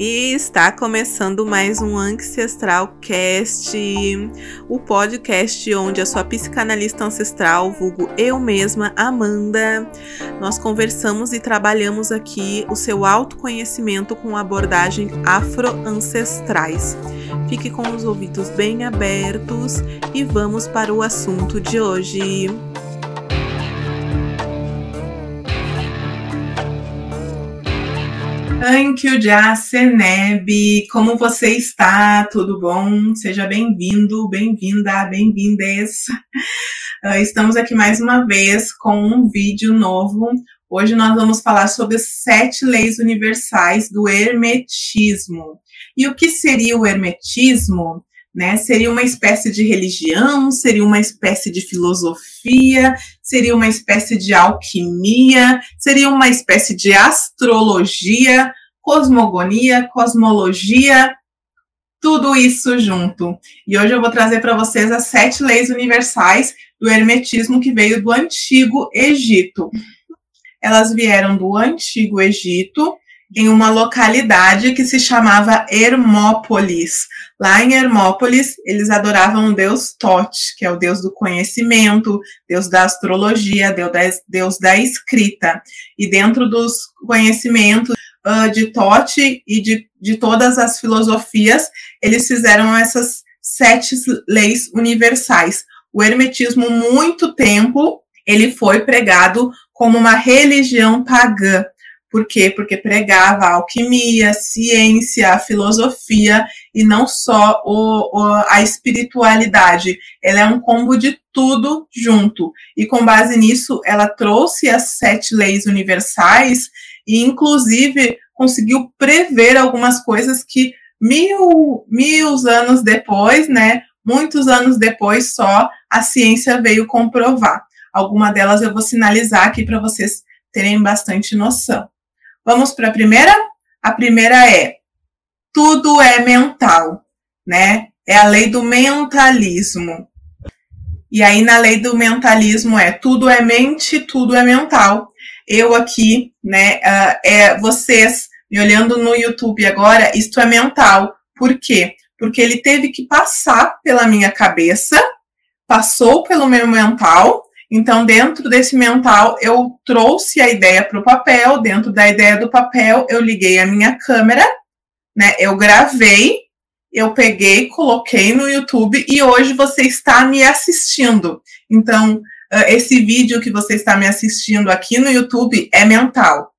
E está começando mais um Ancestral Cast, o podcast onde a sua psicanalista ancestral, vulgo eu mesma, Amanda, nós conversamos e trabalhamos aqui o seu autoconhecimento com abordagem afro-ancestrais. Fique com os ouvidos bem abertos e vamos para o assunto de hoje. Ankyo Seneb, como você está? Tudo bom? Seja bem-vindo, bem-vinda, bem-vindes. Uh, estamos aqui mais uma vez com um vídeo novo. Hoje nós vamos falar sobre as sete leis universais do Hermetismo. E o que seria o Hermetismo? Né? Seria uma espécie de religião, seria uma espécie de filosofia, seria uma espécie de alquimia, seria uma espécie de astrologia, cosmogonia, cosmologia, tudo isso junto. E hoje eu vou trazer para vocês as sete leis universais do hermetismo que veio do antigo Egito. Elas vieram do antigo Egito em uma localidade que se chamava Hermópolis. Lá em Hermópolis, eles adoravam o deus Tote, que é o deus do conhecimento, deus da astrologia, deus da, deus da escrita. E dentro dos conhecimentos uh, de Tote e de, de todas as filosofias, eles fizeram essas sete leis universais. O hermetismo, muito tempo, ele foi pregado como uma religião pagã. Por quê? Porque pregava a alquimia, a ciência, a filosofia e não só o, o, a espiritualidade. Ela é um combo de tudo junto. E com base nisso, ela trouxe as sete leis universais e, inclusive, conseguiu prever algumas coisas que mil, mil anos depois, né? Muitos anos depois, só a ciência veio comprovar. Alguma delas eu vou sinalizar aqui para vocês terem bastante noção. Vamos para a primeira? A primeira é: tudo é mental, né? É a lei do mentalismo. E aí, na lei do mentalismo, é tudo é mente, tudo é mental. Eu aqui, né? Uh, é, vocês me olhando no YouTube agora, isto é mental. Por quê? Porque ele teve que passar pela minha cabeça, passou pelo meu mental então, dentro desse mental, eu trouxe a ideia para o papel. Dentro da ideia do papel, eu liguei a minha câmera, né? Eu gravei, eu peguei, coloquei no YouTube e hoje você está me assistindo. Então, esse vídeo que você está me assistindo aqui no YouTube é mental.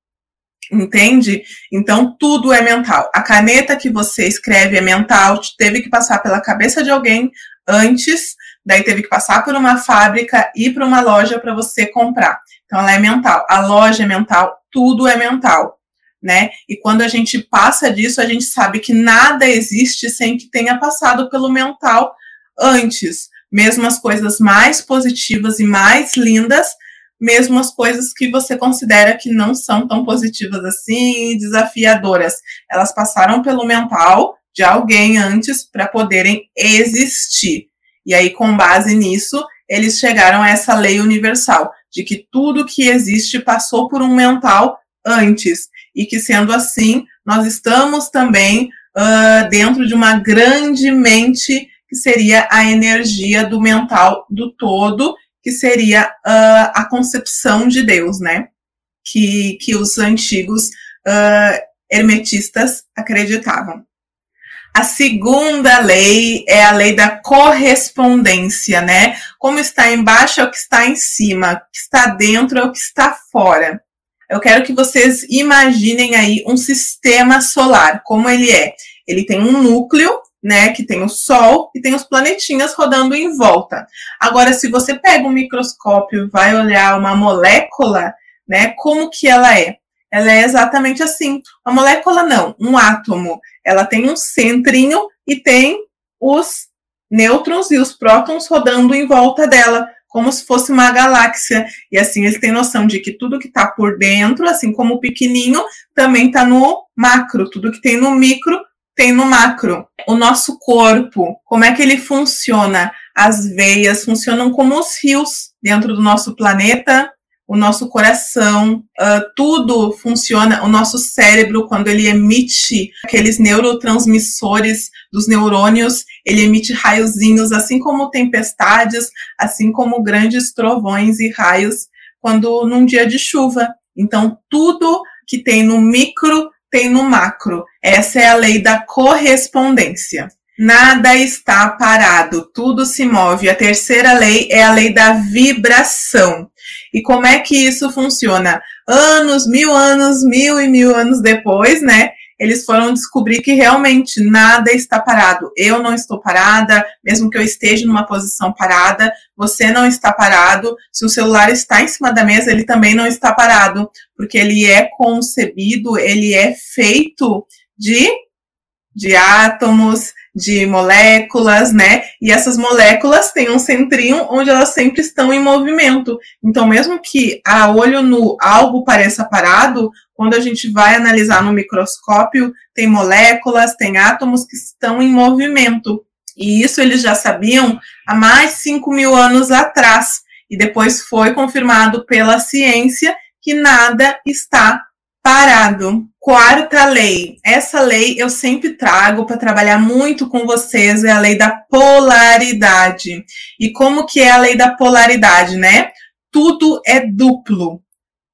Entende? Então, tudo é mental. A caneta que você escreve é mental, teve que passar pela cabeça de alguém antes daí teve que passar por uma fábrica e para uma loja para você comprar. Então ela é mental. A loja é mental, tudo é mental, né? E quando a gente passa disso, a gente sabe que nada existe sem que tenha passado pelo mental antes. Mesmo as coisas mais positivas e mais lindas, mesmo as coisas que você considera que não são tão positivas assim, desafiadoras, elas passaram pelo mental de alguém antes para poderem existir. E aí, com base nisso, eles chegaram a essa lei universal, de que tudo que existe passou por um mental antes, e que sendo assim, nós estamos também uh, dentro de uma grande mente, que seria a energia do mental do todo, que seria uh, a concepção de Deus, né? Que, que os antigos uh, hermetistas acreditavam. A segunda lei é a lei da correspondência, né? Como está embaixo é o que está em cima, o que está dentro é o que está fora. Eu quero que vocês imaginem aí um sistema solar, como ele é. Ele tem um núcleo, né, que tem o Sol e tem os planetinhas rodando em volta. Agora, se você pega um microscópio e vai olhar uma molécula, né, como que ela é? Ela é exatamente assim. A molécula não, um átomo ela tem um centrinho e tem os nêutrons e os prótons rodando em volta dela, como se fosse uma galáxia. E assim eles têm noção de que tudo que está por dentro, assim como o pequenininho, também está no macro. Tudo que tem no micro tem no macro. O nosso corpo, como é que ele funciona? As veias funcionam como os rios dentro do nosso planeta. O nosso coração, uh, tudo funciona. O nosso cérebro, quando ele emite aqueles neurotransmissores dos neurônios, ele emite raiozinhos, assim como tempestades, assim como grandes trovões e raios, quando num dia de chuva. Então, tudo que tem no micro tem no macro. Essa é a lei da correspondência. Nada está parado, tudo se move. A terceira lei é a lei da vibração. E como é que isso funciona? Anos, mil anos, mil e mil anos depois, né? Eles foram descobrir que realmente nada está parado. Eu não estou parada, mesmo que eu esteja numa posição parada, você não está parado. Se o celular está em cima da mesa, ele também não está parado, porque ele é concebido, ele é feito de, de átomos, de moléculas, né? E essas moléculas têm um centrinho onde elas sempre estão em movimento. Então, mesmo que a olho nu algo pareça parado, quando a gente vai analisar no microscópio, tem moléculas, tem átomos que estão em movimento. E isso eles já sabiam há mais de 5 mil anos atrás. E depois foi confirmado pela ciência que nada está parado. Quarta lei. Essa lei eu sempre trago para trabalhar muito com vocês, é a lei da polaridade. E como que é a lei da polaridade, né? Tudo é duplo.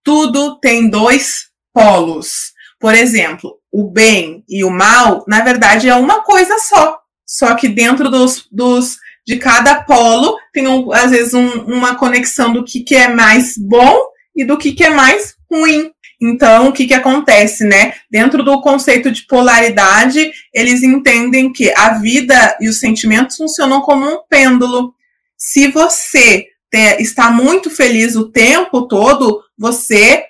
Tudo tem dois polos. Por exemplo, o bem e o mal, na verdade, é uma coisa só. Só que dentro dos, dos de cada polo tem, às vezes, um, uma conexão do que, que é mais bom e do que, que é mais ruim. Então, o que, que acontece, né? Dentro do conceito de polaridade, eles entendem que a vida e os sentimentos funcionam como um pêndulo. Se você te, está muito feliz o tempo todo, você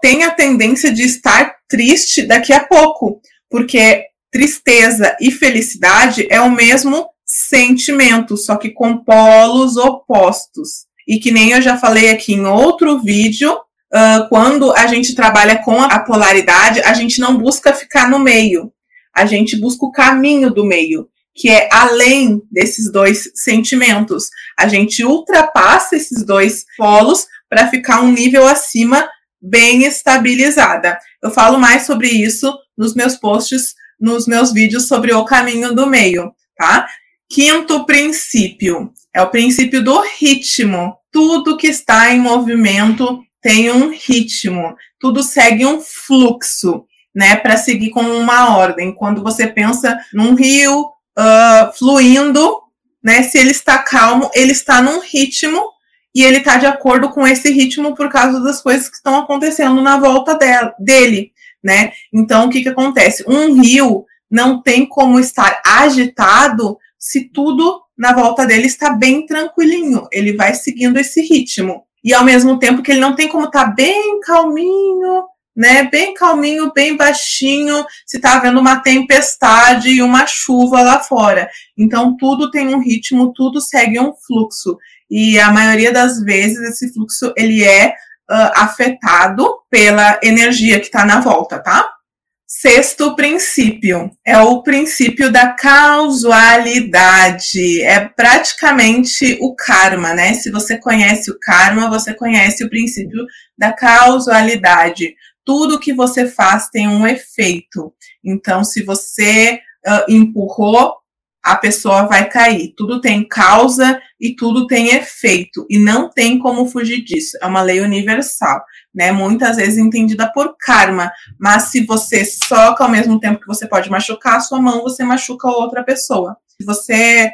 tem a tendência de estar triste daqui a pouco, porque tristeza e felicidade é o mesmo sentimento, só que com polos opostos. E que nem eu já falei aqui em outro vídeo, uh, quando a gente trabalha com a polaridade, a gente não busca ficar no meio, a gente busca o caminho do meio, que é além desses dois sentimentos. A gente ultrapassa esses dois polos para ficar um nível acima, bem estabilizada. Eu falo mais sobre isso nos meus posts, nos meus vídeos sobre o caminho do meio, tá? Quinto princípio é o princípio do ritmo. Tudo que está em movimento tem um ritmo, tudo segue um fluxo, né, para seguir com uma ordem. Quando você pensa num rio uh, fluindo, né, se ele está calmo, ele está num ritmo e ele está de acordo com esse ritmo por causa das coisas que estão acontecendo na volta dele, né? Então, o que que acontece? Um rio não tem como estar agitado se tudo na volta dele está bem tranquilinho. Ele vai seguindo esse ritmo e ao mesmo tempo que ele não tem como estar tá bem calminho, né? Bem calminho, bem baixinho, se está havendo uma tempestade e uma chuva lá fora. Então tudo tem um ritmo, tudo segue um fluxo. E a maioria das vezes esse fluxo ele é uh, afetado pela energia que está na volta, tá? Sexto princípio é o princípio da causalidade. É praticamente o karma, né? Se você conhece o karma, você conhece o princípio da causalidade. Tudo que você faz tem um efeito. Então, se você uh, empurrou a pessoa vai cair. Tudo tem causa e tudo tem efeito. E não tem como fugir disso. É uma lei universal, né? Muitas vezes entendida por karma. Mas se você soca ao mesmo tempo que você pode machucar a sua mão, você machuca outra pessoa. Se você.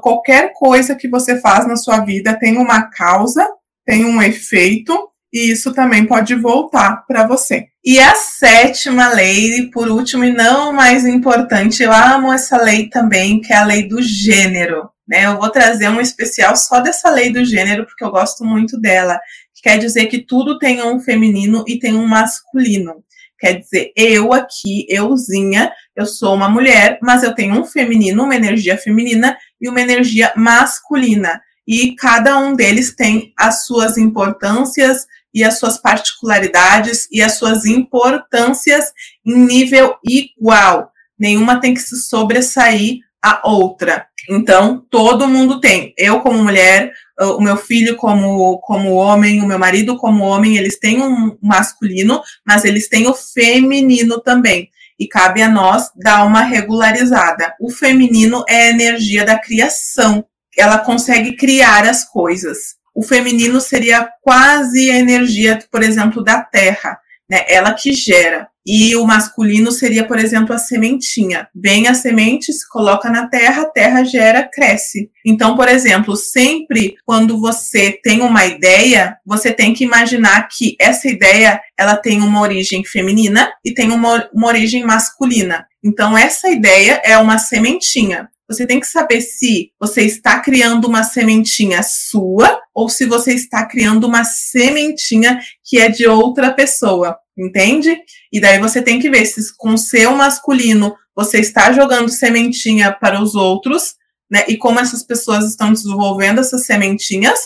Qualquer coisa que você faz na sua vida tem uma causa, tem um efeito, e isso também pode voltar para você. E a sétima lei, por último e não mais importante, eu amo essa lei também, que é a lei do gênero. Né? Eu vou trazer um especial só dessa lei do gênero, porque eu gosto muito dela. Que quer dizer que tudo tem um feminino e tem um masculino. Quer dizer, eu aqui, euzinha, eu sou uma mulher, mas eu tenho um feminino, uma energia feminina e uma energia masculina. E cada um deles tem as suas importâncias e as suas particularidades e as suas importâncias em nível igual. Nenhuma tem que se sobressair a outra. Então, todo mundo tem. Eu, como mulher, o meu filho como, como homem, o meu marido como homem, eles têm um masculino, mas eles têm o feminino também. E cabe a nós dar uma regularizada. O feminino é a energia da criação. Ela consegue criar as coisas. O feminino seria quase a energia, por exemplo, da terra, né? Ela que gera. E o masculino seria, por exemplo, a sementinha. Vem a semente, se coloca na terra, a terra gera, cresce. Então, por exemplo, sempre quando você tem uma ideia, você tem que imaginar que essa ideia ela tem uma origem feminina e tem uma, uma origem masculina. Então, essa ideia é uma sementinha. Você tem que saber se você está criando uma sementinha sua ou se você está criando uma sementinha que é de outra pessoa, entende? E daí você tem que ver se com seu masculino você está jogando sementinha para os outros, né? E como essas pessoas estão desenvolvendo essas sementinhas,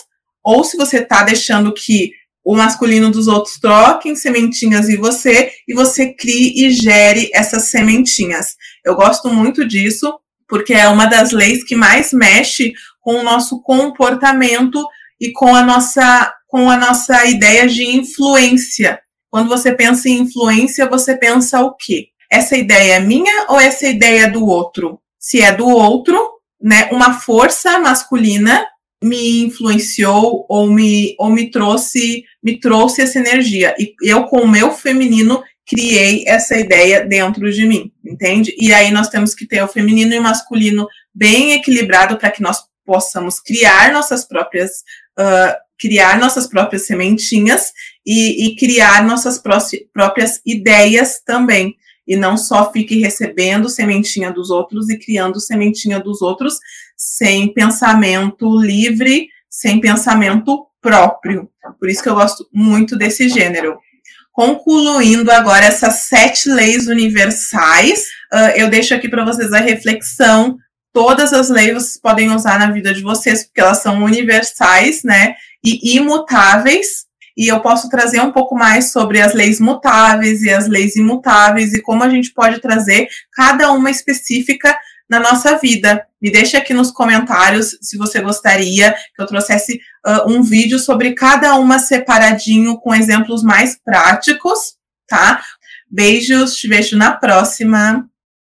ou se você está deixando que o masculino dos outros troquem sementinhas em você e você crie e gere essas sementinhas. Eu gosto muito disso porque é uma das leis que mais mexe com o nosso comportamento e com a nossa, com a nossa ideia de influência. Quando você pensa em influência, você pensa o quê? Essa ideia é minha ou essa ideia é do outro? Se é do outro, né, uma força masculina me influenciou ou me, ou me trouxe me trouxe essa energia e eu com o meu feminino criei essa ideia dentro de mim, entende? E aí nós temos que ter o feminino e o masculino bem equilibrado para que nós possamos criar nossas próprias uh, criar nossas próprias sementinhas e, e criar nossas próprias ideias também. E não só fique recebendo sementinha dos outros e criando sementinha dos outros sem pensamento livre, sem pensamento próprio. Por isso que eu gosto muito desse gênero. Concluindo agora essas sete leis universais, uh, eu deixo aqui para vocês a reflexão. Todas as leis vocês podem usar na vida de vocês, porque elas são universais, né? E imutáveis. E eu posso trazer um pouco mais sobre as leis mutáveis e as leis imutáveis e como a gente pode trazer cada uma específica na nossa vida. Me deixe aqui nos comentários se você gostaria que eu trouxesse uh, um vídeo sobre cada uma separadinho com exemplos mais práticos, tá? Beijos, te vejo na próxima.